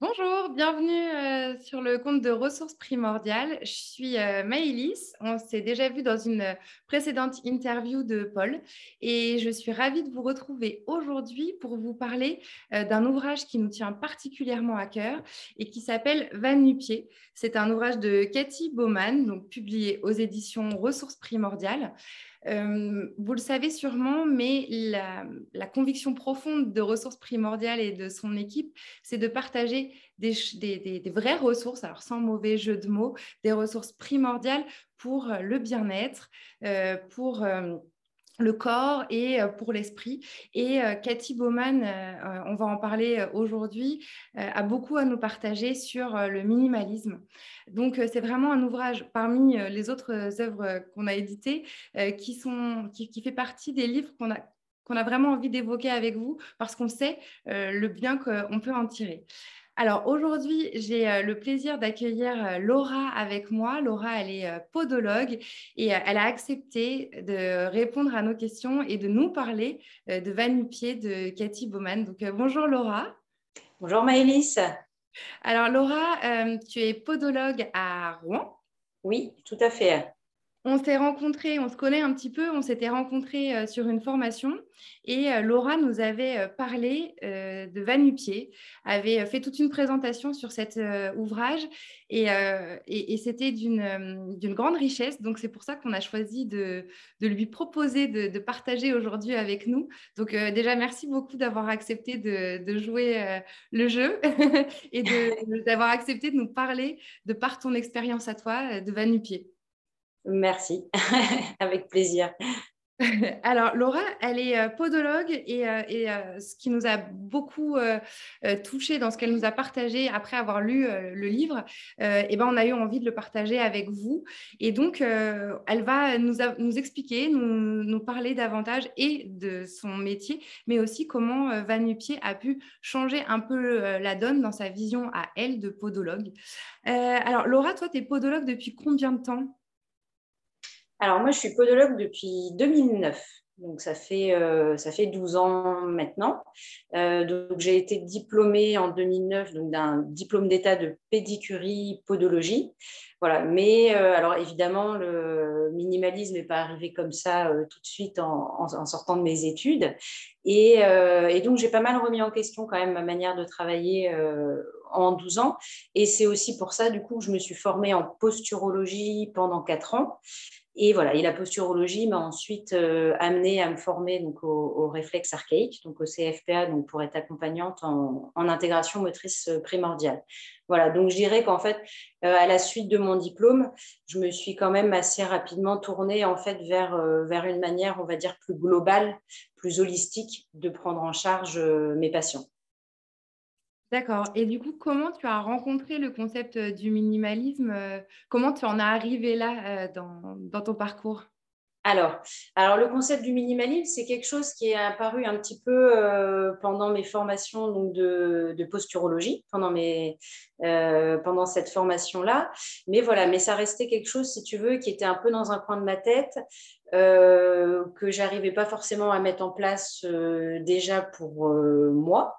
Bonjour, bienvenue euh, sur le compte de Ressources Primordiales. Je suis euh, Maëlys. On s'est déjà vu dans une précédente interview de Paul et je suis ravie de vous retrouver aujourd'hui pour vous parler euh, d'un ouvrage qui nous tient particulièrement à cœur et qui s'appelle Van Nupier. C'est un ouvrage de Cathy Baumann, publié aux éditions Ressources Primordiales. Euh, vous le savez sûrement, mais la, conviction profonde de ressources primordiales et de son équipe, c'est de partager des, vraies ressources, alors sans mauvais jeu de mots, des ressources primordiales pour le bien-être, euh, pour... Euh, le corps et pour l'esprit. Et Cathy Baumann, on va en parler aujourd'hui, a beaucoup à nous partager sur le minimalisme. Donc, c'est vraiment un ouvrage parmi les autres œuvres qu'on a éditées qui, sont, qui fait partie des livres qu'on a qu'on a vraiment envie d'évoquer avec vous parce qu'on sait le bien qu'on peut en tirer. Alors aujourd'hui, j'ai euh, le plaisir d'accueillir euh, Laura avec moi. Laura, elle est euh, podologue et elle a accepté de répondre à nos questions et de nous parler de Vanupier de Cathy Baumann. Donc bonjour Laura. Bonjour Maëlys. Alors Laura, tu es podologue à Rouen. Oui, tout à fait on s'est rencontrés, on se connaît un petit peu, on s'était rencontrés euh, sur une formation et euh, Laura nous avait euh, parlé de Vanupier, avait fait toute une présentation sur cet ouvrage et, c'était d'une grande richesse. Donc c'est pour ça qu'on a choisi de, lui proposer de, partager aujourd'hui avec nous. Donc déjà, merci beaucoup d'avoir accepté de, jouer le jeu et d'avoir accepté de nous parler de par ton expérience à toi de Vanupier. Merci, avec plaisir. Alors, Laura, elle est euh, podologue et, euh, euh, ce qui nous a beaucoup touché dans ce qu'elle nous a partagé après avoir lu le livre, eh ben, on a eu envie de le partager avec vous. Et donc, elle va nous, expliquer, nous, nous, parler davantage et de son métier, mais aussi comment Vanupier a pu changer un peu la donne dans sa vision à elle de podologue. alors, Laura, toi, tu es podologue depuis combien de temps? Alors moi, je suis podologue depuis 2009. Donc ça fait, euh, ça fait 12 ans maintenant. Euh, donc j'ai été diplômée en 2009 d'un diplôme d'état de pédicurie podologie. Voilà. Mais euh, alors évidemment le minimalisme n'est pas arrivé comme ça tout de suite en, sortant de mes études. Et, et donc j'ai pas mal remis en question quand même ma manière de travailler en 12 ans. Et c'est aussi pour ça du coup que je me suis formée en posturologie pendant 4 ans. Et voilà, et la posturologie m'a ensuite euh, amené à me former donc, au, réflexe archaïque, donc au CFPA, donc pour être accompagnante en, intégration motrice primordiale. Voilà, donc je dirais qu'en fait, euh, à la suite de mon diplôme, je me suis quand même assez rapidement tournée en fait vers, euh, vers une manière, on va dire, plus globale, plus holistique de prendre en charge mes patients. D'accord. Et du coup, comment tu as rencontré le concept euh, du minimalisme euh, Comment tu en as arrivé là euh, dans, ton parcours? Alors, alors, le concept du minimalisme, c'est quelque chose qui est apparu un petit peu pendant mes formations donc de, posturologie, pendant, mes, pendant cette formation-là. Mais voilà, mais ça restait quelque chose, si tu veux, qui était un peu dans un coin de ma tête, euh, que j'arrivais pas forcément à mettre en place euh, déjà pour euh, moi.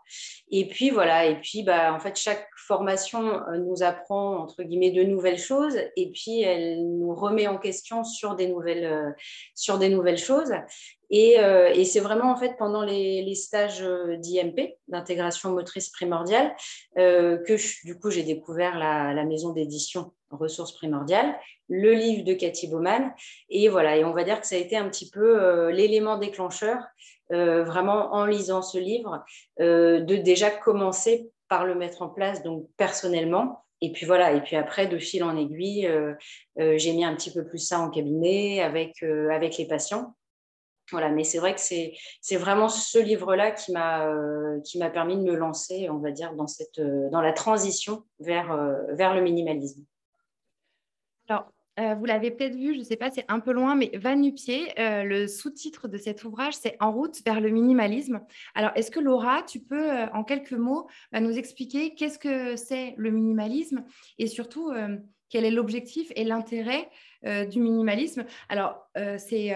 Et puis voilà, et puis bah, en fait chaque formation nous apprend entre guillemets de nouvelles choses et puis elle nous remet en question sur des nouvelles, sur des nouvelles choses. Et, c'est vraiment en fait pendant les, stages d'IMP, d'intégration motrice primordiale, que du coup j'ai découvert la maison d'édition ressources primordiales, le livre de Cathy Baumann. Et voilà, et on va dire que ça a été un petit peu euh, l'élément déclencheur, euh, vraiment en lisant ce livre, euh, de déjà commencer par le mettre en place, donc personnellement. Et puis voilà, et puis après, de fil en aiguille, j'ai mis un petit peu plus ça en cabinet avec, avec les patients. Voilà, mais c'est vrai que c'est, vraiment ce livre-là qui m'a, m'a permis de me lancer, on va dire, dans, cette, dans la transition vers, vers le minimalisme. Alors, euh, vous l'avez peut-être vu, je ne sais pas, c'est un peu loin, mais Van Nupier, euh, le sous-titre de cet ouvrage, c'est En route vers le minimalisme. Alors, est-ce que Laura, tu peux, euh, en quelques mots, bah, nous expliquer qu'est-ce que c'est le minimalisme et surtout, quel est l'objectif et l'intérêt du minimalisme? Alors, c'est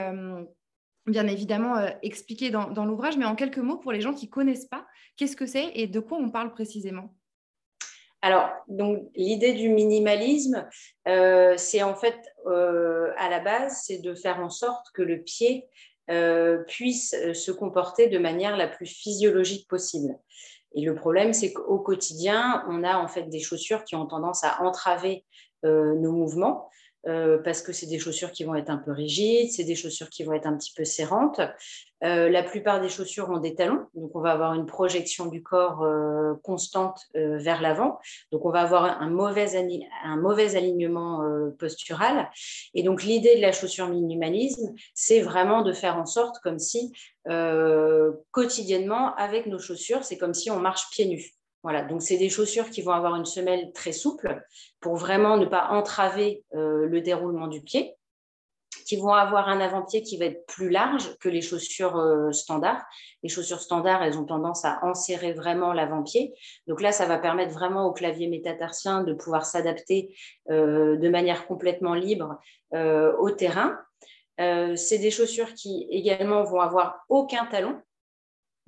bien évidemment expliqué dans, dans l'ouvrage, mais en quelques mots, pour les gens qui ne connaissent pas, qu'est-ce que c'est et de quoi on parle précisément? Alors, donc l'idée du minimalisme, euh, c'est en fait euh, à la base, c'est de faire en sorte que le pied euh, puisse se comporter de manière la plus physiologique possible. Et le problème, c'est qu'au quotidien, on a en fait des chaussures qui ont tendance à entraver nos mouvements. Euh, parce que c'est des chaussures qui vont être un peu rigides, c'est des chaussures qui vont être un petit peu serrantes. Euh, la plupart des chaussures ont des talons, donc on va avoir une projection du corps euh, constante vers l'avant. Donc on va avoir un mauvais, un mauvais alignement postural. Et donc l'idée de la chaussure minimalisme, c'est vraiment de faire en sorte comme si quotidiennement, avec nos chaussures, c'est comme si on marche pieds nus. Voilà, donc c'est des chaussures qui vont avoir une semelle très souple pour vraiment ne pas entraver euh, le déroulement du pied, qui vont avoir un avant-pied qui va être plus large que les chaussures euh, standards. Les chaussures standards, elles ont tendance à enserrer vraiment l'avant-pied. Donc là, ça va permettre vraiment au clavier métatarsien de pouvoir s'adapter euh, de manière complètement libre au terrain. c'est des chaussures qui également vont avoir aucun talon,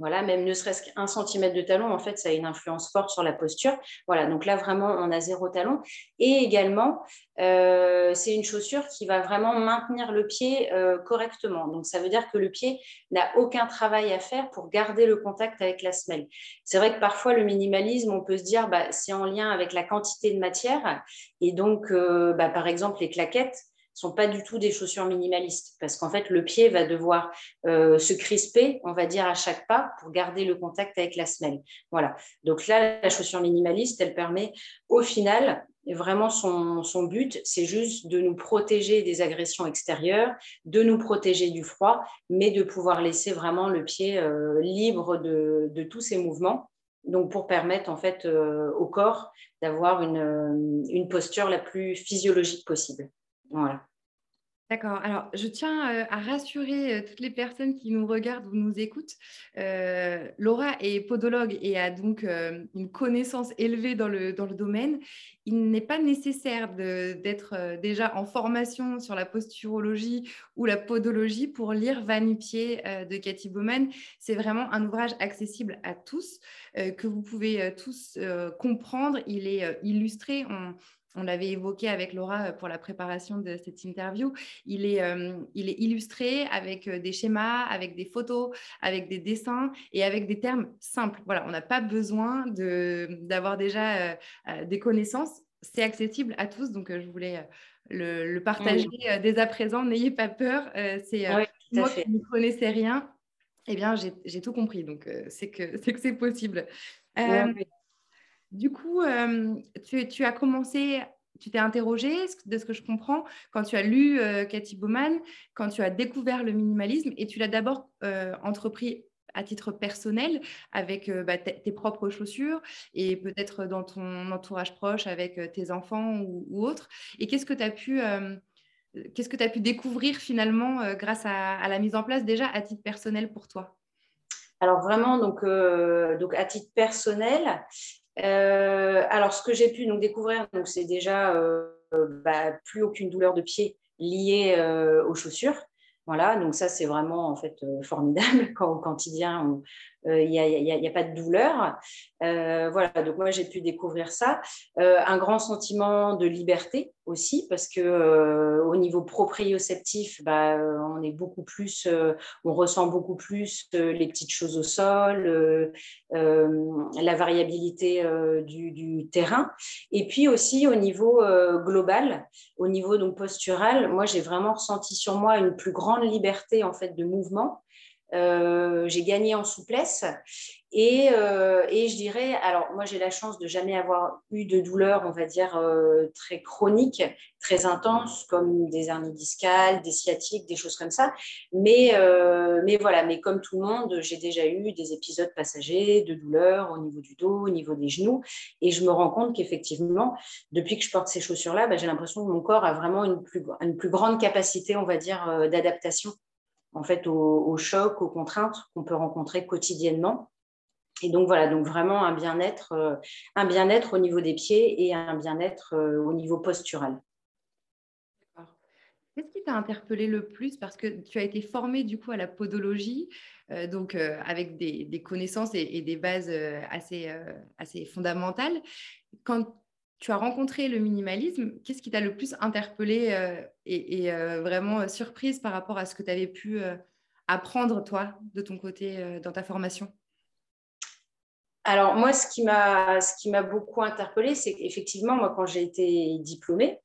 voilà, même ne serait-ce qu'un centimètre de talon, en fait, ça a une influence forte sur la posture. Voilà, donc là, vraiment, on a zéro talon. Et également, euh, c'est une chaussure qui va vraiment maintenir le pied euh, correctement. Donc, ça veut dire que le pied n'a aucun travail à faire pour garder le contact avec la semelle. C'est vrai que parfois, le minimalisme, on peut se dire, bah, c'est en lien avec la quantité de matière. Et donc, euh, bah, par exemple, les claquettes, sont pas du tout des chaussures minimalistes parce qu'en fait le pied va devoir euh, se crisper, on va dire à chaque pas pour garder le contact avec la semelle. Voilà. Donc là la chaussure minimaliste, elle permet au final vraiment son, son but, c'est juste de nous protéger des agressions extérieures, de nous protéger du froid, mais de pouvoir laisser vraiment le pied euh, libre de, de, tous ses mouvements. Donc pour permettre en fait euh, au corps d'avoir une, une posture la plus physiologique possible. Voilà. D'accord. Alors, je tiens euh, à rassurer euh, toutes les personnes qui nous regardent ou nous écoutent. Euh, Laura est podologue et a donc une connaissance élevée dans le, dans le domaine. Il n'est pas nécessaire d'être déjà en formation sur la posturologie ou la podologie pour lire Va pied de Cathy Bowman. C'est vraiment un ouvrage accessible à tous, que vous pouvez tous comprendre. Il est illustré. On, on l'avait évoqué avec Laura euh, pour la préparation de cette interview, il est, euh, il est illustré avec euh, des schémas, avec des photos, avec des dessins et avec des termes simples. Voilà, on n'a pas besoin d'avoir déjà des connaissances. C'est accessible à tous, donc je voulais le, partager dès à présent. N'ayez pas peur. c'est moi qui ne connaissais rien. Eh bien, j'ai tout compris, donc c'est que c'est possible. Du coup, euh, tu, as commencé, tu t'es interrogé, de ce que je comprends, quand tu as lu euh, Cathy Bowman, quand tu as découvert le minimalisme, et tu l'as d'abord euh, entrepris à titre personnel avec bah, tes propres chaussures et peut-être dans ton entourage proche avec tes enfants ou, autres. Et qu'est-ce que tu as pu... Découvrir finalement grâce à, la mise en place déjà à titre personnel pour toi? Alors vraiment, donc, à titre personnel, euh, alors, ce que j'ai pu donc, découvrir, donc, c'est déjà euh, bah, plus aucune douleur de pied liée euh, aux chaussures. Voilà, donc ça, c'est vraiment en fait formidable quand au quotidien, il n'y a, pas de douleur. voilà, donc moi, j'ai pu découvrir ça. un grand sentiment de liberté aussi, parce que au niveau proprioceptif, bah, on est beaucoup plus, on ressent beaucoup plus les petites choses au sol, la variabilité du, du, terrain. Et puis aussi au niveau global, au niveau donc postural, moi, j'ai vraiment ressenti sur moi une plus grande liberté en fait de mouvement. Euh, j'ai gagné en souplesse et, euh, et, je dirais, alors moi j'ai la chance de jamais avoir eu de douleur, on va dire, euh, très chronique, très intense, comme des hernies discales, des sciatiques, des choses comme ça. Mais, voilà, mais comme tout le monde, j'ai déjà eu des épisodes passagers de douleur au niveau du dos, au niveau des genoux. Et je me rends compte qu'effectivement, depuis que je porte ces chaussures-là, bah, j'ai l'impression que mon corps a vraiment une plus grande capacité, on va dire, d'adaptation en fait aux, chocs, aux contraintes qu'on peut rencontrer quotidiennement. Et donc voilà, donc vraiment un bien-être, euh, un bien-être au niveau des pieds et un bien-être euh, au niveau postural. Qu'est-ce qui t'a interpellé le plus? Parce que tu as été formée du coup à la podologie, euh, donc avec des, connaissances et, des bases assez, assez fondamentales. Quand tu as rencontré le minimalisme, qu'est-ce qui t'a le plus interpellé et, et vraiment surprise par rapport à ce que tu avais pu apprendre toi de ton côté dans ta formation? Alors moi, ce qui m'a beaucoup interpellée, c'est qu'effectivement, moi, quand j'ai été diplômée,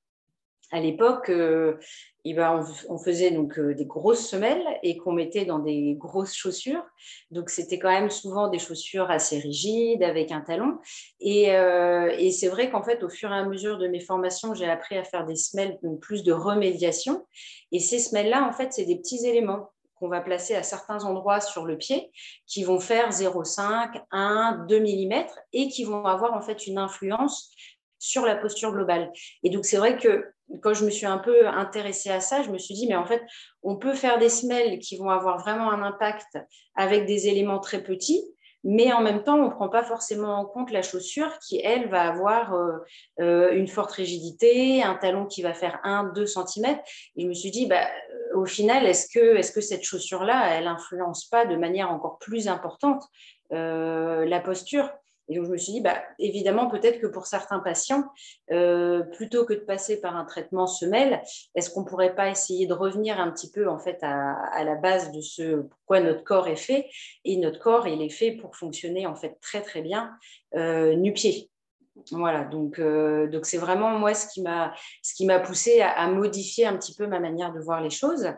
à l'époque, euh, eh ben, on, faisait donc euh, des grosses semelles et qu'on mettait dans des grosses chaussures. Donc, c'était quand même souvent des chaussures assez rigides avec un talon. Et, euh, c'est vrai qu'en fait, au fur et à mesure de mes formations, j'ai appris à faire des semelles, plus de remédiation. Et ces semelles-là, en fait, c'est des petits éléments qu'on va placer à certains endroits sur le pied qui vont faire 0,5, 1, 2 mm et qui vont avoir en fait une influence sur la posture globale. Et donc, c'est vrai que quand je me suis un peu intéressée à ça, je me suis dit, mais en fait, on peut faire des semelles qui vont avoir vraiment un impact avec des éléments très petits, mais en même temps, on ne prend pas forcément en compte la chaussure qui, elle, va avoir euh, euh, une forte rigidité, un talon qui va faire 1-2 cm. Et je me suis dit, bah, au final, est-ce que, cette chaussure-là, elle n'influence pas de manière encore plus importante euh, la posture? Et donc, je me suis dit, bah, évidemment, peut-être que pour certains patients, euh, plutôt que de passer par un traitement semelle, est-ce qu'on ne pourrait pas essayer de revenir un petit peu en fait à, la base de ce pourquoi notre corps est fait? Et notre corps, il est fait pour fonctionner en fait très très bien euh, nu-pied. Voilà, donc euh, donc c'est vraiment moi ce qui m'a ce qui m'a poussé à, à, modifier un petit peu ma manière de voir les choses.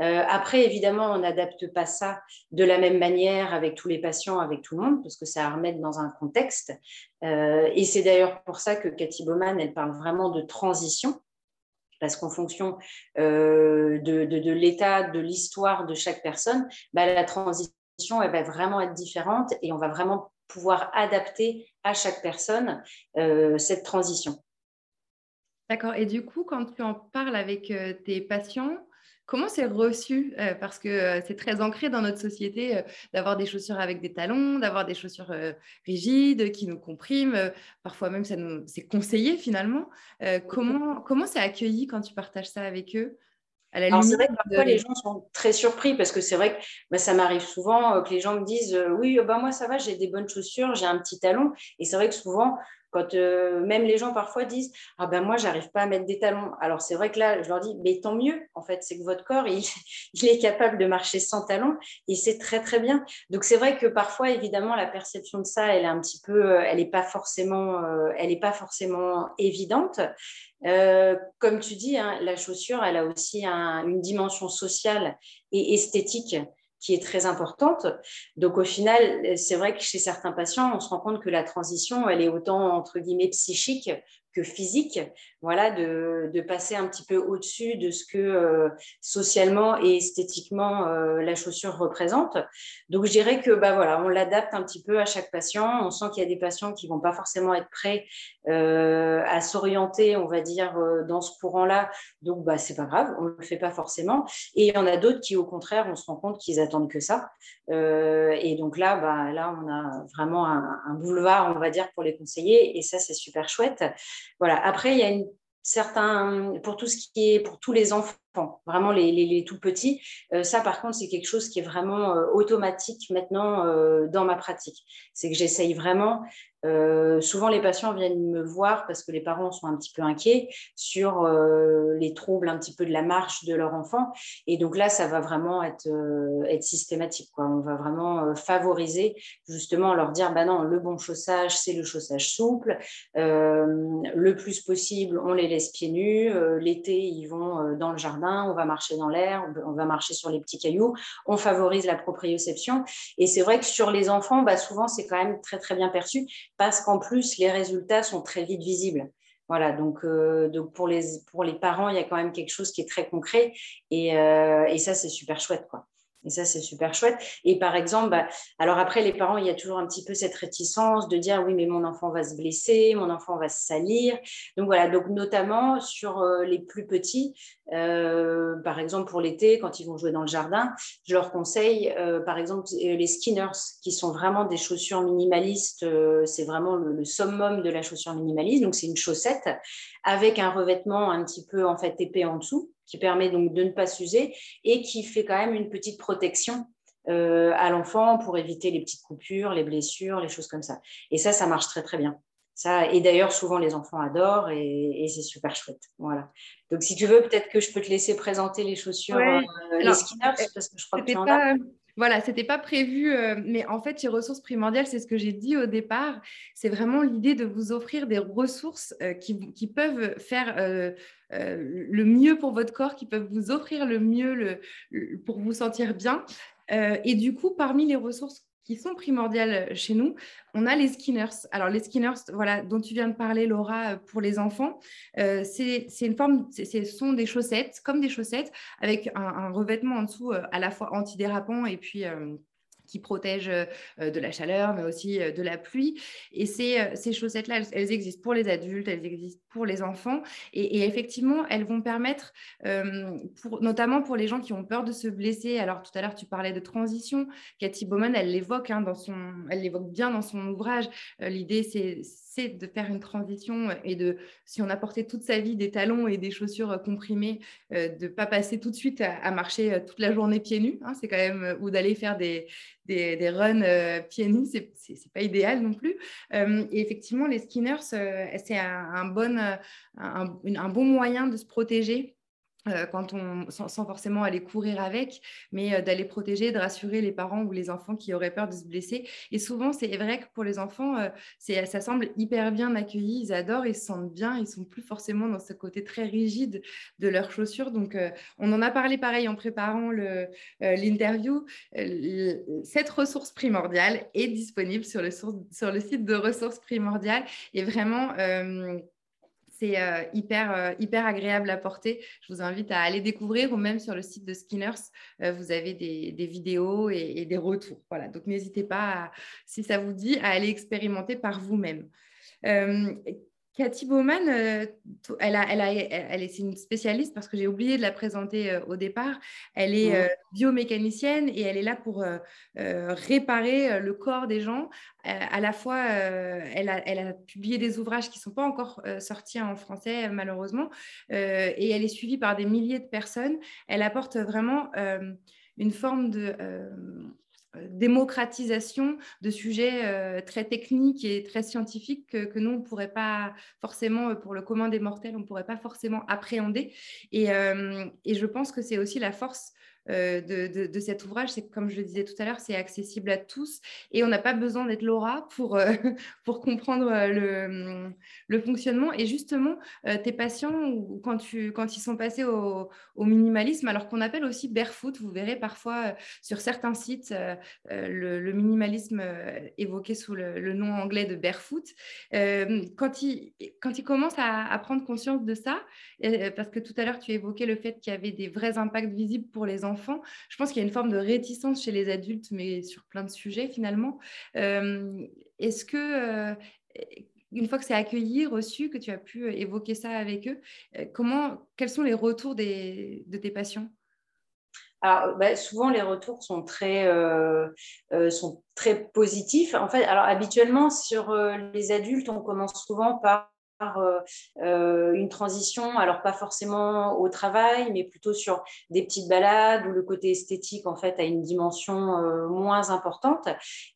Euh, après, évidemment, on n'adapte pas ça de la même manière avec tous les patients, avec tout le monde, parce que ça à remettre dans un contexte. Euh, et c'est d'ailleurs pour ça que Cathy Bowman, elle parle vraiment de transition, parce qu'en fonction euh, de, l'état, de l'histoire de chaque personne, bah, la transition, elle va vraiment être différente et on va vraiment pouvoir adapter à chaque personne cette transition. D'accord. Et du coup, quand tu en parles avec tes patients, Comment c'est reçu euh, Parce que euh, c'est très ancré dans notre société euh, d'avoir des chaussures avec des talons, d'avoir des chaussures rigides qui nous compriment. parfois même, c'est conseillé finalement. comment comment c'est accueilli quand tu partages ça avec eux? Alors c'est vrai que parfois les gens sont très surpris parce que c'est vrai que bah, ça m'arrive souvent que les gens me disent oui bah moi ça va j'ai des bonnes chaussures j'ai un petit talon et c'est vrai que souvent quand euh, même les gens parfois disent Ah ben moi, j'arrive pas à mettre des talons. Alors c'est vrai que là, je leur dis Mais tant mieux, en fait, c'est que votre corps, il, est capable de marcher sans talons et c'est très très bien. Donc c'est vrai que parfois, évidemment, la perception de ça, elle est un petit peu, euh, elle n'est pas forcément, euh, elle est pas forcément évidente. comme tu dis, hein, la chaussure, elle a aussi une dimension sociale et esthétique qui est très importante. Donc au final, c'est vrai que chez certains patients, on se rend compte que la transition, elle est autant entre guillemets psychique que physique, voilà, de, de passer un petit peu au-dessus de ce que euh, socialement et esthétiquement euh, la chaussure représente. Donc, je dirais que bah, voilà, on l'adapte un petit peu à chaque patient. On sent qu'il y a des patients qui vont pas forcément être prêts euh, à s'orienter, on va dire, dans ce courant-là. Donc, bah, c'est pas grave, on le fait pas forcément. Et il y en a d'autres qui, au contraire, on se rend compte qu'ils attendent que ça. et donc là, bah, là, on a vraiment un, un boulevard, on va dire, pour les conseiller. Et ça, c'est super chouette. Voilà. Après, il y a une certains, pour tout ce qui est pour tous les enfants, vraiment les, tout petits. Euh, ça, par contre, c'est quelque chose qui est vraiment euh, automatique maintenant euh, dans ma pratique. C'est que j'essaye vraiment souvent, les patients viennent me voir parce que les parents sont un petit peu inquiets sur les troubles un petit peu de la marche de leur enfant. Et donc là, ça va vraiment être, systématique. On va vraiment favoriser, justement, leur dire, bah non, le bon chaussage, c'est le chaussage souple. le plus possible, on les laisse pieds nus. L'été, ils vont dans le jardin, on va marcher dans l'air, on va marcher sur les petits cailloux. On favorise la proprioception. Et c'est vrai que sur les enfants, bah, souvent, c'est quand même très, très bien perçu parce qu'en plus, les résultats sont très vite visibles. Voilà, donc, euh, donc pour, les, pour les parents, il y a quand même quelque chose qui est très concret et, euh, et ça, c'est super chouette. Quoi. Et ça, c'est super chouette. Et par exemple, bah, alors après, les parents, il y a toujours un petit peu cette réticence de dire oui, mais mon enfant va se blesser, mon enfant va se salir. Donc voilà, donc notamment sur euh, les plus petits, euh, par exemple pour l'été, quand ils vont jouer dans le jardin, je leur conseille euh, par exemple les skinners, qui sont vraiment des chaussures minimalistes. c'est vraiment le, le, summum de la chaussure minimaliste. Donc c'est une chaussette avec un revêtement un petit peu en fait épais en dessous, qui permet donc de ne pas s'user et qui fait quand même une petite protection euh, à l'enfant pour éviter les petites coupures, les blessures, les choses comme ça. Et ça, ça marche très très bien. Ça, et d'ailleurs, souvent les enfants adorent et, c'est super chouette. Voilà. Donc, si tu veux, peut-être que je peux te laisser présenter les chaussures, euh, les skinners, euh, parce que je crois que tu en as. Voilà, c'était pas prévu, mais en fait, les ressources primordiales, c'est ce que j'ai dit au départ. C'est vraiment l'idée de vous offrir des ressources qui, qui, peuvent faire le mieux pour votre corps, qui peuvent vous offrir le mieux pour vous sentir bien. Euh, et du coup, parmi les ressources qui sont primordiales chez nous, on a les skinners. Alors les skinners, voilà, dont tu viens de parler, Laura, pour les enfants, euh, c'est une forme, ce sont des chaussettes, comme des chaussettes, avec un, revêtement en dessous euh, à la fois antidérapant et puis qui protègent euh, de la chaleur, mais aussi euh, de la pluie. Et ces, euh, ces chaussettes-là, elles, existent pour les adultes, elles existent pour les enfants. Et, effectivement, elles vont permettre, pour, notamment pour les gens qui ont peur de se blesser. Alors, tout à l'heure, tu parlais de transition. Cathy Bowman, elle l'évoque hein, dans son, elle l'évoque bien dans son ouvrage. L'idée, c'est c'est de faire une transition et de, si on a porté toute sa vie des talons et des chaussures comprimées, de ne pas passer tout de suite à, marcher toute la journée pieds nus. Hein, c'est quand même, ou d'aller faire des, des, runs euh, pieds nus, c'est n'est pas idéal non plus. Euh, et effectivement, les skinners, euh, c'est un, bon, un, bon moyen de se protéger euh, quand on, sans, forcément aller courir avec, mais euh, d'aller protéger, de rassurer les parents ou les enfants qui auraient peur de se blesser. Et souvent, c'est vrai que pour les enfants, euh, ça semble hyper bien accueilli, ils adorent, ils se sentent bien, ils sont plus forcément dans ce côté très rigide de leurs chaussures. Donc, on en a parlé pareil en préparant l'interview. cette ressource primordiale est disponible sur le, sur le site de ressources primordiales et vraiment c'est euh, hyper, euh, hyper agréable à porter. Je vous invite à aller découvrir ou même sur le site de Skinners, euh, vous avez des, vidéos et, des retours. Voilà, donc n'hésitez pas, si ça vous dit, à aller expérimenter par vous-même. Cathy Bowman, euh, elle, a, elle, a, elle est une spécialiste parce que j'ai oublié de la présenter euh, au départ. Elle est euh, biomécanicienne et elle est là pour réparer le corps des gens. à la fois, elle a, elle, a, publié des ouvrages qui ne sont pas encore sortis en français, malheureusement, et elle est suivie par des milliers de personnes. Elle apporte vraiment une forme de démocratisation de sujets euh, très techniques et très scientifiques que, nous, on ne pourrait pas forcément, euh, pour le commun des mortels, on ne pourrait pas forcément appréhender. Et, et je pense que c'est aussi la force euh, de, cet ouvrage, c'est comme je le disais tout à l'heure, c'est accessible à tous et on n'a pas besoin d'être Laura pour, euh, pour comprendre euh, le, le, fonctionnement. Et justement, tes patients, quand, tu, quand ils sont passés au, minimalisme, alors qu'on appelle aussi barefoot, vous verrez parfois sur certains sites le, minimalisme évoqué sous le, nom anglais de barefoot, quand, ils, quand ils commencent à, à prendre conscience de ça, parce que tout à l'heure tu évoquais le fait qu'il y avait des vrais impacts visibles pour les enfants, je pense qu'il y a une forme de réticence chez les adultes, mais sur plein de sujets finalement. Euh, est-ce que, euh, une fois que c'est accueilli, reçu, que tu as pu évoquer ça avec eux, euh, comment, quels sont les retours de tes patients? Alors, bah, souvent, les retours sont très, sont très positifs. En fait, alors habituellement, sur les adultes, on commence souvent par euh, euh, une transition, alors pas forcément au travail, mais plutôt sur des petites balades où le côté esthétique en fait a une dimension euh, moins importante.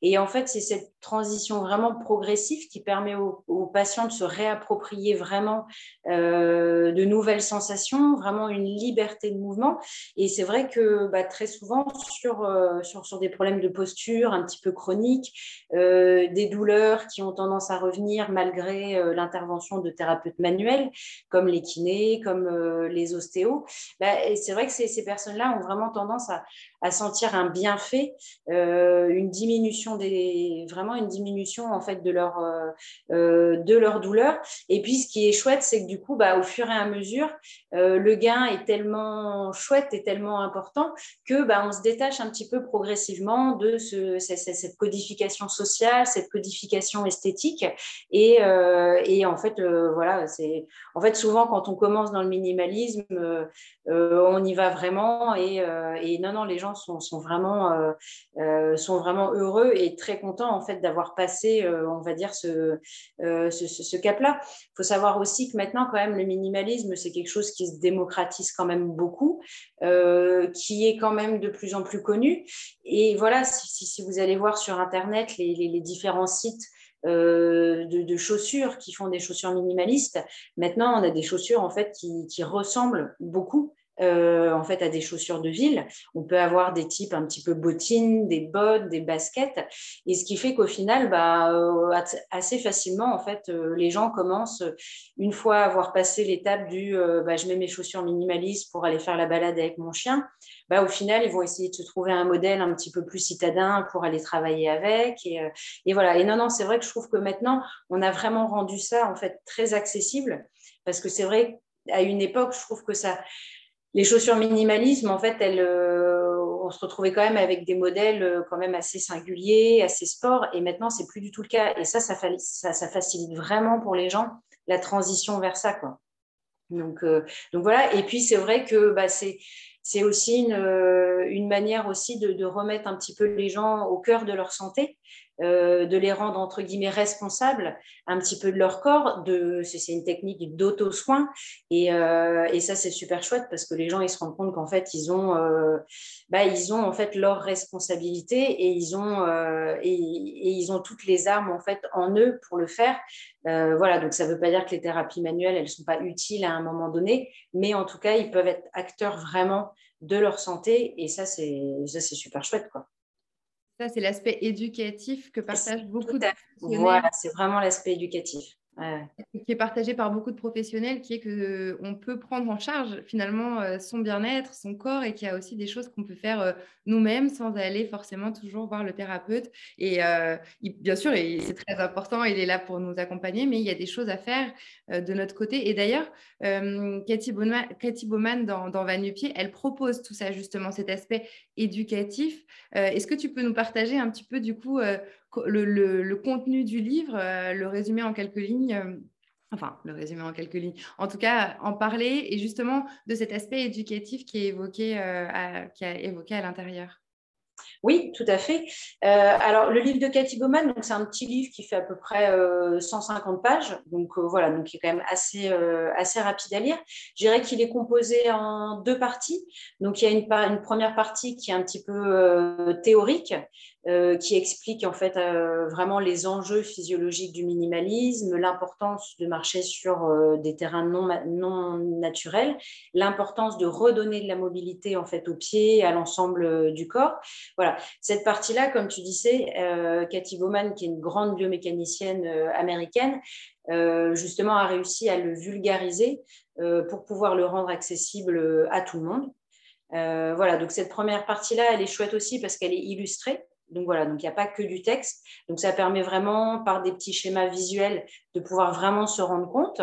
Et en fait, c'est cette transition vraiment progressive qui permet aux, patients de se réapproprier vraiment de nouvelles sensations, vraiment une liberté de mouvement. Et c'est vrai que bah, très souvent sur, sur, sur, des problèmes de posture un petit peu chroniques, des douleurs qui ont tendance à revenir malgré l'intervention de thérapeutes manuels, comme les kinés, comme euh, les ostéos. Bah, c'est vrai que ces, personnes-là ont vraiment tendance à, sentir un bienfait, euh, une diminution des, vraiment une diminution en fait de leur, euh, de leur douleur. Et puis ce qui est chouette, c'est que du coup, bah, au fur et à mesure, le gain est tellement chouette et tellement important que bah, on se détache un petit peu progressivement de ce, cette codification sociale, cette codification esthétique, et en fait euh, voilà, c'est en fait souvent quand on commence dans le minimalisme, euh, on y va vraiment et, et, non, non, les gens sont, sont vraiment, sont vraiment heureux et très contents en fait d'avoir passé, on va dire, ce, ce, cap-là. Il faut savoir aussi que maintenant, quand même, le minimalisme, c'est quelque chose qui se démocratise quand même beaucoup, qui est quand même de plus en plus connu. Et voilà, si, si, vous allez voir sur Internet les différents sites euh, de, chaussures qui font des chaussures minimalistes. Maintenant, on a des chaussures en fait qui, ressemblent beaucoup euh, en fait à des chaussures de ville. On peut avoir des types un petit peu bottines, des bottes, des baskets, et ce qui fait qu'au final, bah, euh, assez facilement en fait, les gens commencent une fois avoir passé l'étape du bah, je mets mes chaussures minimalistes pour aller faire la balade avec mon chien bah, au final, ils vont essayer de se trouver un modèle un petit peu plus citadin pour aller travailler avec. Et, euh, voilà. Et non, non, c'est vrai que je trouve que maintenant, on a vraiment rendu ça en fait très accessible parce que c'est vrai à une époque, je trouve que ça, les chaussures minimalisme, en fait, elles, euh, on se retrouvait quand même avec des modèles euh, quand même assez singuliers, assez sport. Et maintenant, c'est plus du tout le cas. Et ça, ça, ça, ça facilite vraiment pour les gens la transition vers ça, quoi. Donc, donc voilà. Et puis c'est vrai que bah, c'est c'est aussi une, euh, manière aussi de, remettre un petit peu les gens au cœur de leur santé, euh, de les rendre entre guillemets responsables un petit peu de leur corps. C'est une technique d'auto-soin et, euh, et, ça c'est super chouette parce que les gens ils se rendent compte qu'en fait ils ont, bah, ils ont en fait leur responsabilité et ils ont et, ils ont toutes les armes en fait en eux pour le faire. voilà donc ça ne veut pas dire que les thérapies manuelles elles sont pas utiles à un moment donné, mais en tout cas ils peuvent être acteurs vraiment de leur santé et ça c'est ça c'est super chouette quoi. Ça, c'est l'aspect éducatif que partagent beaucoup de Voilà, c'est vraiment l'aspect éducatif qui est partagé par beaucoup de professionnels, qui est qu'on euh, peut prendre en charge finalement euh, son bien-être, son corps, et qu'il y a aussi des choses qu'on peut faire euh, nous-mêmes sans aller forcément toujours voir le thérapeute. Et bien sûr, c'est très important, il est là pour nous accompagner, mais il y a des choses à faire de notre côté. Et d'ailleurs, Cathy, Bowman, dans, dans Van elle propose tout ça, justement, cet aspect éducatif. Est-ce que tu peux nous partager un petit peu, du coup, le, contenu du livre, euh, le résumer en quelques lignes euh, enfin, le résumer en quelques lignes. En tout cas, en parler et justement de cet aspect éducatif qui est évoqué, euh, qui a évoqué à l'intérieur. Oui, tout à fait. alors, le livre de Cathy Bowman, c'est un petit livre qui fait à peu près 150 pages, donc voilà, donc il est quand même assez, assez rapide à lire. Je dirais qu'il est composé en deux parties. Donc, il y a une, première partie qui est un petit peu théorique, qui explique en fait euh, vraiment les enjeux physiologiques du minimalisme, l'importance de marcher sur euh, des terrains non, non naturels, l'importance de redonner de la mobilité en fait aux pieds, à l'ensemble du corps. Voilà, cette partie-là, comme tu disais, Cathy Bowman, qui est une grande biomécanicienne américaine, justement a réussi à le vulgariser pour pouvoir le rendre accessible à tout le monde. voilà, donc cette première partie-là, elle est chouette aussi parce qu'elle est illustrée. Donc voilà, donc il n'y a pas que du texte. Donc ça permet vraiment, par des petits schémas visuels, de pouvoir vraiment se rendre compte.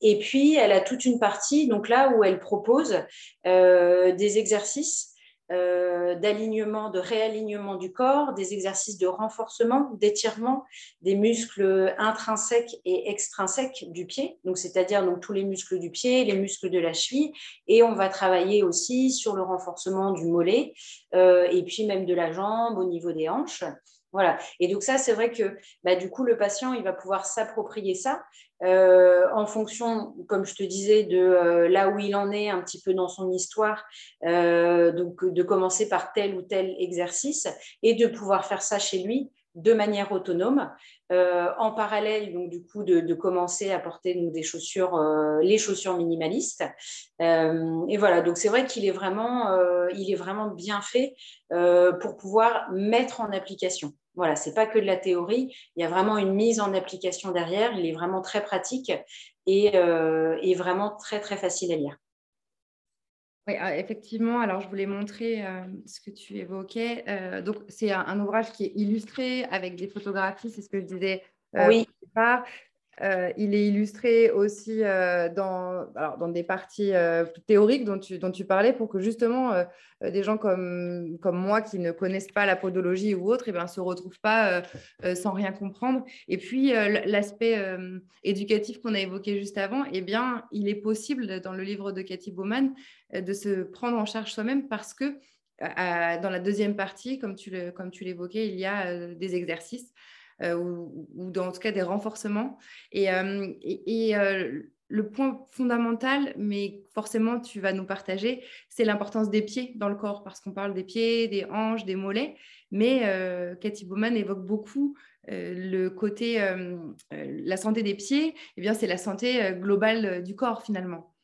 Et puis, elle a toute une partie, donc là où elle propose euh, des exercices d'alignement, de réalignement du corps, des exercices de renforcement, d'étirement des muscles intrinsèques et extrinsèques du pied, donc c'est-à-dire donc tous les muscles du pied, les muscles de la cheville, et on va travailler aussi sur le renforcement du mollet euh, et puis même de la jambe au niveau des hanches. Voilà. Et donc ça, c'est vrai que bah, du coup, le patient, il va pouvoir s'approprier ça euh, en fonction, comme je te disais, de euh, là où il en est un petit peu dans son histoire, euh, donc de commencer par tel ou tel exercice et de pouvoir faire ça chez lui de manière autonome. en parallèle, du coup, de, commencer à porter des chaussures, les chaussures minimalistes. et voilà, donc c'est vrai qu'il est vraiment, bien fait pour pouvoir mettre en application. Voilà, c'est pas que de la théorie, il y a vraiment une mise en application derrière. Il est vraiment très pratique et, euh, vraiment très facile à lire. Oui, ah, effectivement. Alors, je voulais montrer euh, ce que tu évoquais. Euh, donc, c'est un, ouvrage qui est illustré avec des photographies, c'est ce que je disais oui. au départ. Euh, il est illustré aussi euh, dans, dans des parties euh, théoriques dont tu, dont tu parlais pour que justement des gens comme, comme moi qui ne connaissent pas la podologie ou autre eh ne se retrouvent pas sans rien comprendre. Et puis l'aspect éducatif qu'on a évoqué juste avant, eh bien, il est possible dans le livre de Cathy Bowman de se prendre en charge soi-même parce que dans la deuxième partie, comme tu l'évoquais, il y a des exercices ou, ou dans, tout cas des renforcements. Et, euh, euh, le point fondamental, mais forcément tu vas nous partager, c'est l'importance des pieds dans le corps, parce qu'on parle des pieds, des hanches, des mollets, mais Cathy Bowman évoque beaucoup le côté, la santé des pieds, et eh bien c'est la santé globale du corps finalement.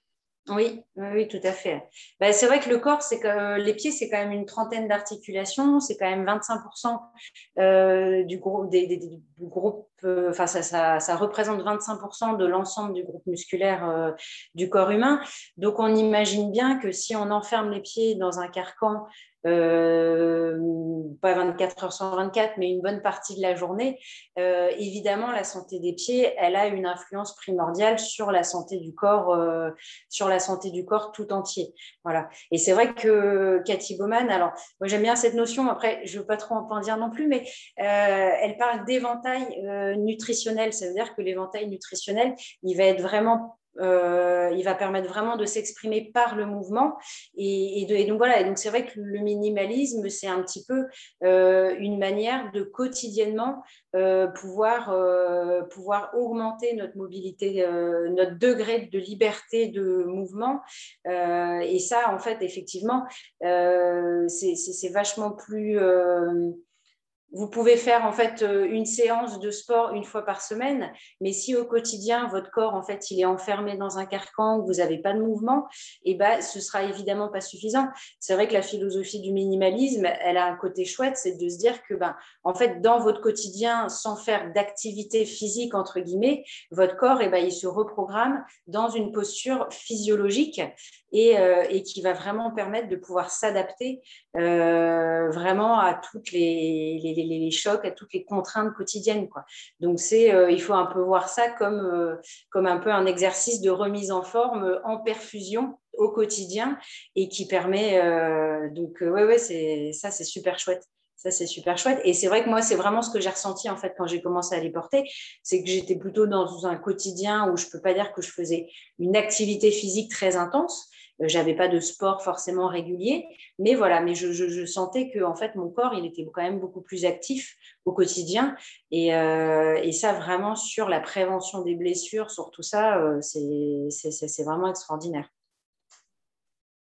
Oui, oui, tout à fait. Ben, c'est vrai que le corps, c'est que les pieds, c'est quand même une trentaine d'articulations, c'est quand même 25% euh, du groupe, des, du groupe enfin ça, ça, représente 25% de l'ensemble du groupe musculaire euh, du corps humain. Donc on imagine bien que si on enferme les pieds dans un carcan euh, pas 24 heures sur 24, mais une bonne partie de la journée, euh, évidemment, la santé des pieds, elle a une influence primordiale sur la santé du corps, sur la santé du corps tout entier. Voilà. Et c'est vrai que Cathy Bowman, alors moi j'aime bien cette notion. Après, je veux pas trop en dire non plus, mais elle parle d'éventail nutritionnel. Ça veut dire que l'éventail nutritionnel, il va être vraiment euh, il va permettre vraiment de s'exprimer par le mouvement. Et, donc voilà, et donc c'est vrai que le minimalisme, c'est un petit peu euh, une manière de quotidiennement euh, pouvoir, pouvoir augmenter notre mobilité, notre degré de liberté de mouvement. et ça, en fait, effectivement, c'est vachement plus vous pouvez faire en fait euh, une séance de sport une fois par semaine, mais si au quotidien votre corps en fait il est enfermé dans un carcan, vous n'avez pas de mouvement, et eh ben ce sera évidemment pas suffisant. C'est vrai que la philosophie du minimalisme, elle a un côté chouette, c'est de se dire que ben en fait dans votre quotidien, sans faire d'activité physique entre guillemets, votre corps et eh ben il se reprogramme dans une posture physiologique et, euh, et qui va vraiment permettre de pouvoir s'adapter euh, vraiment à toutes les, les, les, chocs, à toutes les contraintes quotidiennes. Quoi. Donc, euh, il faut un peu voir ça comme, euh, comme un peu un exercice de remise en forme en perfusion au quotidien et qui permet. donc, ouais, ouais, ça, c'est super chouette. Ça, c'est super chouette. Et c'est vrai que moi, c'est vraiment ce que j'ai ressenti en fait quand j'ai commencé à les porter. C'est que j'étais plutôt dans un quotidien où je ne peux pas dire que je faisais une activité physique très intense, euh, j'avais pas de sport forcément régulier, mais voilà, mais je, sentais que en fait mon corps il était quand même beaucoup plus actif au quotidien et, euh, ça vraiment sur la prévention des blessures, sur tout ça, euh, c'est vraiment extraordinaire.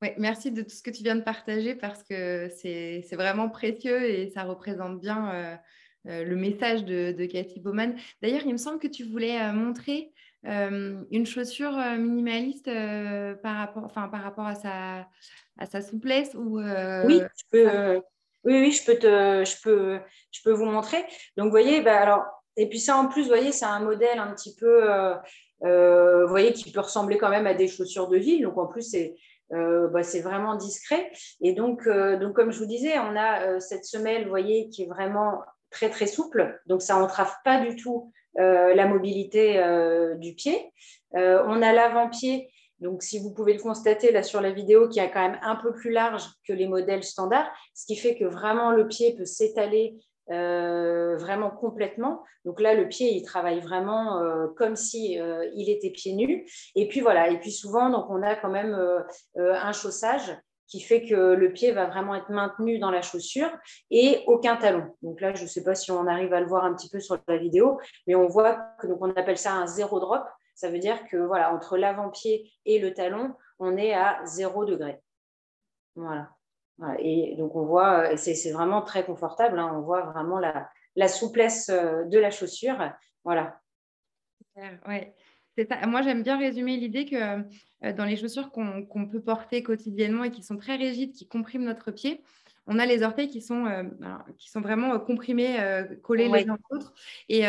Oui, merci de tout ce que tu viens de partager parce que c'est vraiment précieux et ça représente bien le message de, de Cathy Bowman. D'ailleurs, il me semble que tu voulais montrer euh, une chaussure euh, minimaliste euh, par, rapport, enfin, par rapport à sa, à sa souplesse ou, oui, je peux, oui, oui, je peux, te, je, peux, je peux vous montrer. Donc, vous voyez, bah, alors, et puis ça, en plus, vous voyez, c'est un modèle un petit peu, vous voyez, qui peut ressembler quand même à des chaussures de ville. Donc, en plus, c'est bah, c'est vraiment discret. Et donc, donc, comme je vous disais, on a cette semelle, vous voyez, qui est vraiment très, très souple. Donc, ça entrave pas du tout la mobilité euh, du pied. Euh, on a l'avant-pied, donc si vous pouvez le constater là sur la vidéo, qui est quand même un peu plus large que les modèles standards, ce qui fait que vraiment le pied peut s'étaler vraiment complètement. Donc là, le pied, il travaille vraiment comme si il était pieds nus. Et puis voilà. Et puis souvent, donc on a quand même un chaussage qui fait que le pied va vraiment être maintenu dans la chaussure et aucun talon. Donc là, je ne sais pas si on arrive à le voir un petit peu sur la vidéo, mais on voit que donc on appelle ça un zéro drop. Ça veut dire que voilà, entre l'avant-pied et le talon, on est à zéro degré. Voilà. Et donc on voit, c'est vraiment très confortable. Hein. on voit vraiment la, la, souplesse euh, de la chaussure. Voilà. Ouais. Moi, j'aime bien résumer l'idée que euh, dans les chaussures qu'on peut porter quotidiennement et qui sont très rigides, qui compriment notre pied, on a les orteils qui sont, euh, qui sont vraiment euh, comprimés, collés les uns aux autres. Et,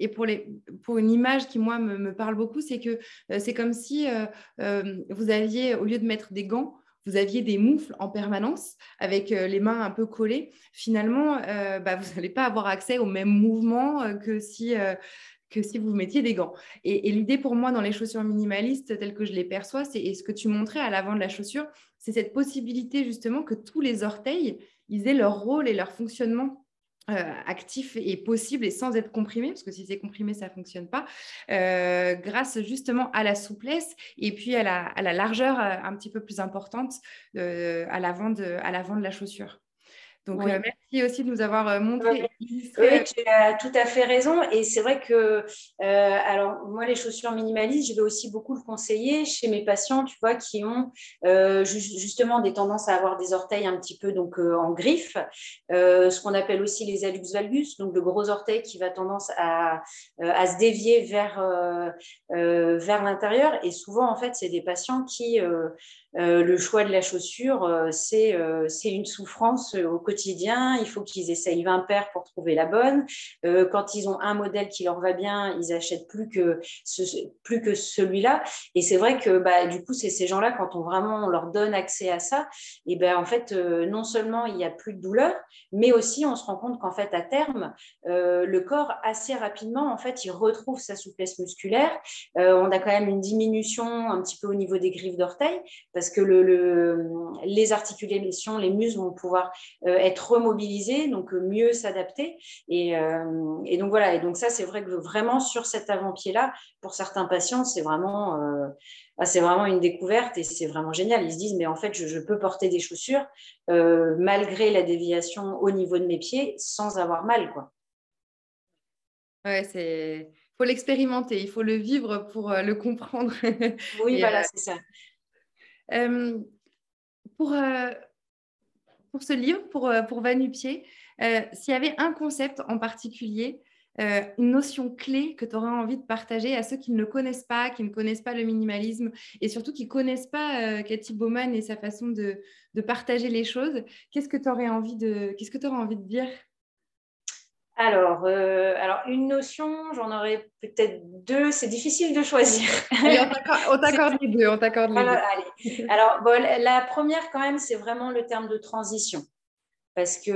et pour, les, pour, une image qui, moi, me, me parle beaucoup, c'est que c'est comme si vous aviez, au lieu de mettre des gants, vous aviez des moufles en permanence avec les mains un peu collées. Finalement, bah, vous n'allez pas avoir accès aux mêmes mouvements que si que si vous mettiez des gants. Et, l'idée pour moi dans les chaussures minimalistes, telles que je les perçois, c'est et ce que tu montrais à l'avant de la chaussure, c'est cette possibilité justement que tous les orteils, ils aient leur rôle et leur fonctionnement euh, actif et possible et sans être comprimé, parce que si c'est comprimé, ça ne fonctionne pas, euh, grâce justement à la souplesse et puis à la, largeur euh, un petit peu plus importante à l'avant de, de la chaussure. Donc, merci aussi de nous avoir euh, montré. Oui, tu as tout à fait raison. Et c'est vrai que, euh, alors, moi, les chaussures minimalistes, je vais aussi beaucoup le conseiller chez mes patients, tu vois, qui ont justement des tendances à avoir des orteils un petit peu donc, en griffe, ce qu'on appelle aussi les alux valgus, donc le gros orteil qui va tendance à, à se dévier vers, vers l'intérieur. Et souvent, en fait, c'est des patients qui euh, le choix de la chaussure, euh, euh, c'est une souffrance au quotidien. Il faut qu'ils essayent 20 paires pour trouver la bonne. quand ils ont un modèle qui leur va bien, ils achètent plus que, celui-là. Et c'est vrai que bah, du coup, c'est ces gens-là, quand on vraiment leur donne accès à ça, et ben en fait, non seulement il n'y a plus de douleur, mais aussi on se rend compte qu'en fait, à terme, le corps, assez rapidement, en fait, il retrouve sa souplesse musculaire. on a quand même une diminution un petit peu au niveau des griffes d'orteil parce que les articulations, les muscles vont pouvoir euh, être remobilisés, donc euh, mieux s'adapter. Euh, et, donc voilà, et donc ça, c'est vrai que vraiment sur cet avant-pied-là, pour certains patients, c'est vraiment, ah, c'est vraiment une découverte et c'est vraiment génial. Ils se disent, mais en fait, je, peux porter des chaussures malgré la déviation au niveau de mes pieds sans avoir mal. Quoi. Ouais, c'est faut l'expérimenter, il faut le vivre pour le comprendre. Oui, voilà, c'est ça. Euh, pour, euh, pour ce livre, pour, euh, pour Vanupier, s'il y avait un concept en particulier, une notion clé que tu aurais envie de partager à ceux qui ne le connaissent pas, qui ne connaissent pas le minimalisme et surtout qui ne connaissent pas Cathy Bowman et sa façon de, partager les choses, qu'est-ce que tu envie que aurais envie de dire? Alors, euh, alors, une notion, j'en aurais peut-être deux. C'est difficile de choisir. on t'accorde les deux. On t'accorde les deux. Alors, la première, quand même, c'est vraiment le terme de transition. Parce que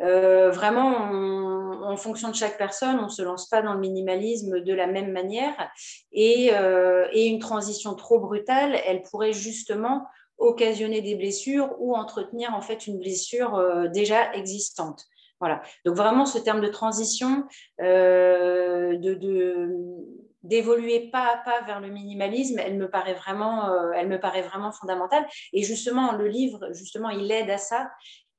euh, vraiment, en fonction de chaque personne, on ne se lance pas dans le minimalisme de la même manière. Et, euh, et une transition trop brutale, elle pourrait justement occasionner des blessures ou entretenir en fait une blessure déjà existante. Voilà. Donc vraiment ce terme de transition, euh, de, d'évoluer pas à pas vers le minimalisme, elle me paraît vraiment, euh, elle me paraît vraiment fondamentale. Et justement, le livre, justement, il aide à ça.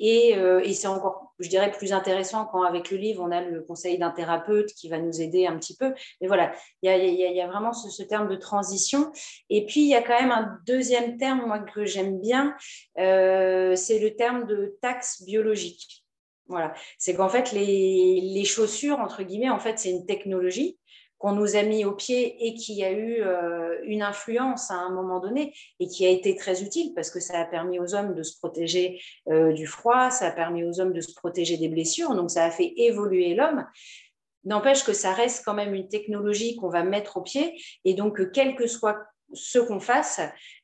Et, euh, et c'est encore, je dirais, plus intéressant quand avec le livre, on a le conseil d'un thérapeute qui va nous aider un petit peu. Mais voilà, il y a, y a, vraiment ce, terme de transition. Et puis, il y a quand même un deuxième terme, que j'aime bien, c'est le terme de taxe biologique. Voilà. C'est qu'en fait, les, chaussures, entre guillemets, en fait, c'est une technologie qu'on nous a mis au pied et qui a eu euh, une influence à un moment donné et qui a été très utile parce que ça a permis aux hommes de se protéger euh, du froid, ça a permis aux hommes de se protéger des blessures, donc ça a fait évoluer l'homme. N'empêche que ça reste quand même une technologie qu'on va mettre au pied et donc quel que soit ce qu'on fasse,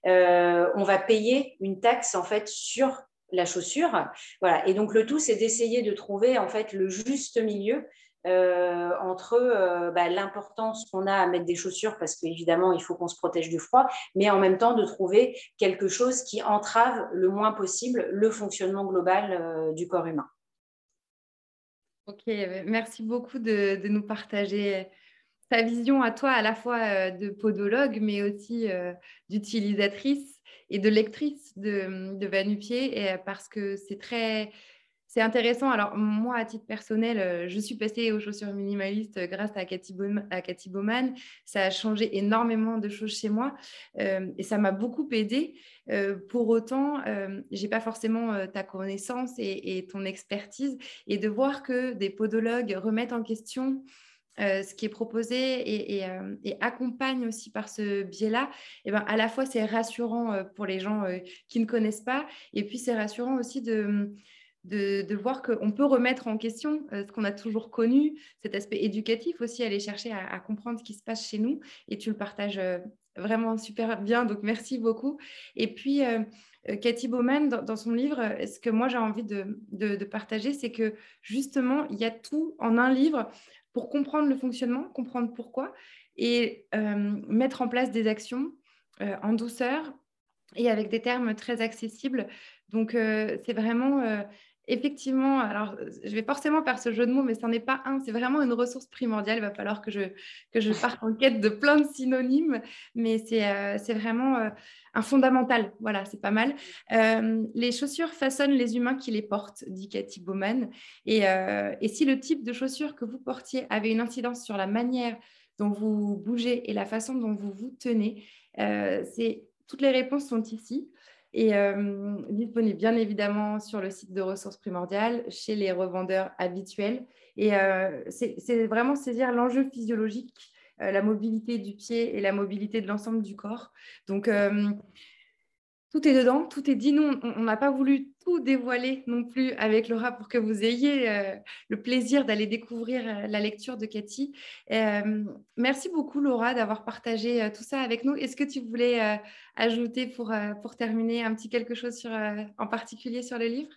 euh, on va payer une taxe en fait sur la chaussure. Voilà. Et donc le tout, c'est d'essayer de trouver en fait le juste milieu euh, entre euh, bah, l'importance qu'on a à mettre des chaussures, parce qu'évidemment, il faut qu'on se protège du froid, mais en même temps de trouver quelque chose qui entrave le moins possible le fonctionnement global euh, du corps humain. Ok, merci beaucoup de, de, nous partager ta vision à toi, à la fois de podologue, mais aussi d'utilisatrice et de lectrice de, de Vanupier euh, parce que c'est très c'est intéressant. Alors, moi, à titre personnel, euh, je suis passée aux chaussures minimalistes grâce à Cathy, Bowman. Ça a changé énormément de choses chez moi euh, et ça m'a beaucoup aidée. pour autant, je n'ai pas forcément ta connaissance et, ton expertise et de voir que des podologues remettent en question euh, ce qui est proposé euh, et, accompagne aussi par ce biais-là, eh ben, à la fois c'est rassurant euh, pour les gens qui ne connaissent pas, et puis c'est rassurant aussi de, de, voir qu'on peut remettre en question ce qu'on a toujours connu, cet aspect éducatif aussi, aller chercher à, comprendre ce qui se passe chez nous, et tu le partages vraiment super bien, donc merci beaucoup. Et puis, Cathy Bowman, dans, son livre, ce que moi j'ai envie de, de partager, c'est que justement, il y a tout en un livre pour comprendre le fonctionnement, comprendre pourquoi et mettre en place des actions en douceur et avec des termes très accessibles. Donc, c'est vraiment effectivement, alors je vais forcément faire ce jeu de mots, mais ce n'en est pas un, c'est vraiment une ressource primordiale. Il va falloir que je, que en quête de plein de synonymes, mais c'est euh, vraiment euh, un fondamental. Voilà, c'est pas mal. Euh, les chaussures façonnent les humains qui les portent, dit Cathy Bowman. Et, et si le type de chaussures que vous portiez avait une incidence sur la manière dont vous bougez et la façon dont vous vous tenez, toutes les réponses sont ici et euh, disponible bien évidemment sur le site de ressources primordiales, chez les revendeurs habituels. Et euh, c'est vraiment saisir l'enjeu physiologique, euh, la mobilité du pied et la mobilité de l'ensemble du corps. Donc, tout est dedans, tout est dit. Nous, on n'a pas voulu tout dévoiler non plus avec Laura pour que vous ayez euh, le plaisir d'aller découvrir euh, la lecture de Cathy. Euh, merci beaucoup, Laura, d'avoir partagé tout ça avec nous. Est-ce que tu voulais ajouter pour, terminer un petit quelque chose en particulier sur le livre?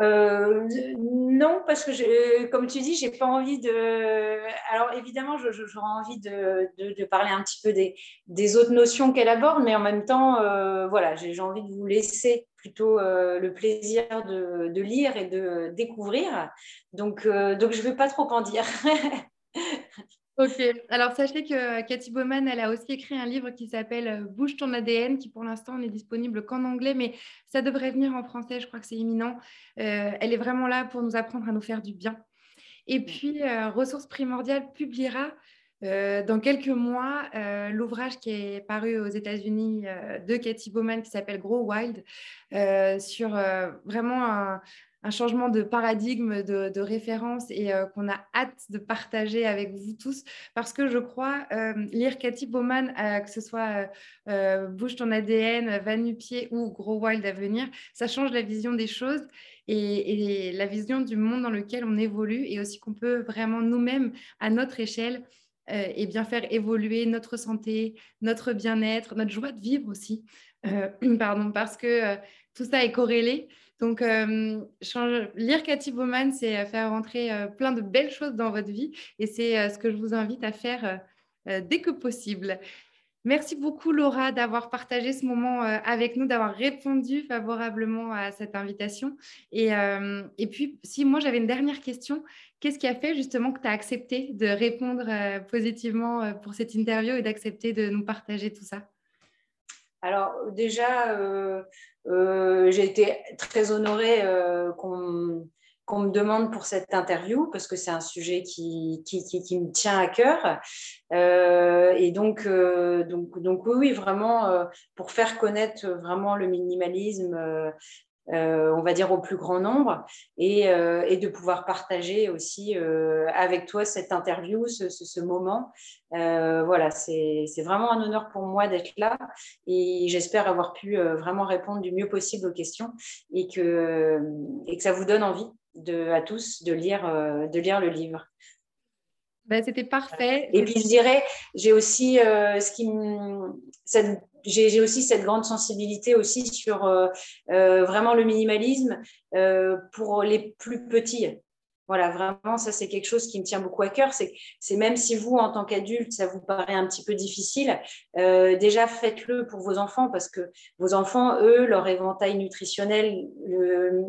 Euh, non, parce que, comme tu dis, j'ai pas envie de. Alors évidemment, j'aurais envie de, parler un petit peu des, autres notions qu'elle aborde, mais en même temps, euh, voilà, j'ai envie de vous laisser plutôt euh, le plaisir de, lire et de découvrir. Donc, donc je vais pas trop en dire. Ok, alors sachez que Cathy Bowman, elle a aussi écrit un livre qui s'appelle euh, Bouge ton ADN, qui pour l'instant n'est disponible qu'en anglais, mais ça devrait venir en français, je crois que c'est imminent. Euh, elle est vraiment là pour nous apprendre à nous faire du bien. Et puis, euh, Ressources primordiales publiera dans quelques mois l'ouvrage qui est paru aux États-Unis de Cathy Bowman qui s'appelle Grow Wild sur vraiment un, un changement de paradigme, de, référence et euh, qu'on a hâte de partager avec vous tous parce que je crois euh, lire Cathy Bowman, euh, que ce soit Bouge ton ADN, Va pied ou Gros Wild à venir, ça change la vision des choses et, la vision du monde dans lequel on évolue et aussi qu'on peut vraiment nous-mêmes à notre échelle et bien faire évoluer notre santé, notre bien-être, notre joie de vivre aussi. pardon, parce que tout ça est corrélé. Donc, euh, lire Cathy Bowman, c'est euh, faire rentrer euh, plein de belles choses dans votre vie et c'est ce que je vous invite à faire dès que possible. Merci beaucoup Laura d'avoir partagé ce moment avec nous, d'avoir répondu favorablement à cette invitation. Et, et puis, si moi j'avais une dernière question, qu'est-ce qui a fait justement que tu as accepté de répondre positivement pour cette interview et d'accepter de nous partager tout ça? Alors déjà, j'ai été très honorée euh, qu'on me demande pour cette interview parce que c'est un sujet qui, me tient à cœur. et donc, donc, donc oui, vraiment, pour faire connaître vraiment le minimalisme euh, on va dire au plus grand nombre, et, euh, de pouvoir partager aussi euh, avec toi cette interview, ce, moment. voilà, c'est vraiment un honneur pour moi d'être là, et j'espère avoir pu vraiment répondre du mieux possible aux questions, et que, et que ça vous donne envie de, à tous de lire, de lire le livre. Ben, C'était parfait. Et puis je dirais, j'ai aussi ce qui cette j'ai aussi cette grande sensibilité aussi sur euh, euh, vraiment le minimalisme euh, pour les plus petits. Voilà, vraiment, ça c'est quelque chose qui me tient beaucoup à cœur. C'est même si vous, en tant qu'adulte, ça vous paraît un petit peu difficile, déjà faites-le pour vos enfants parce que vos enfants, eux, leur éventail nutritionnel, le,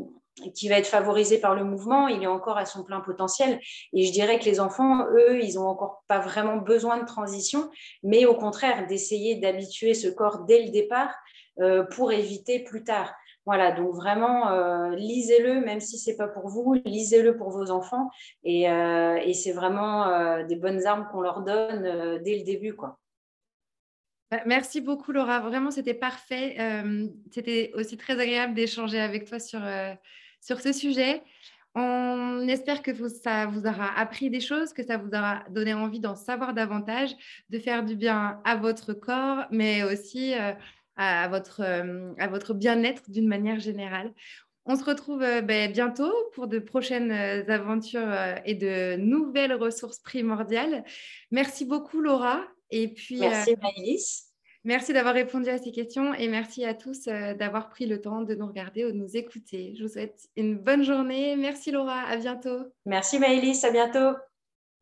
qui va être favorisé par le mouvement, il est encore à son plein potentiel. Et je dirais que les enfants, eux, ils n'ont encore pas vraiment besoin de transition, mais au contraire, d'essayer d'habituer ce corps dès le départ euh, pour éviter plus tard. Voilà, donc vraiment, euh, lisez-le, même si ce n'est pas pour vous, lisez-le pour vos enfants. Et, euh, c'est vraiment des bonnes armes qu'on leur donne dès le début. quoi. Bah, merci beaucoup Laura, vraiment c'était parfait. c'était aussi très agréable d'échanger avec toi sur, sur ce sujet. On espère que ça vous aura appris des choses, que ça vous aura donné envie d'en savoir davantage, de faire du bien à votre corps, mais aussi euh, à votre, euh, votre bien-être d'une manière générale. On se retrouve euh, ben, bientôt pour de prochaines aventures et de nouvelles ressources primordiales. Merci beaucoup Laura. Et puis, Merci Maëlys. Merci d'avoir répondu à ces questions et merci à tous euh, d'avoir pris le temps de nous regarder ou de nous écouter. Je vous souhaite une bonne journée. Merci Laura, à bientôt. Merci Maëlys, à bientôt.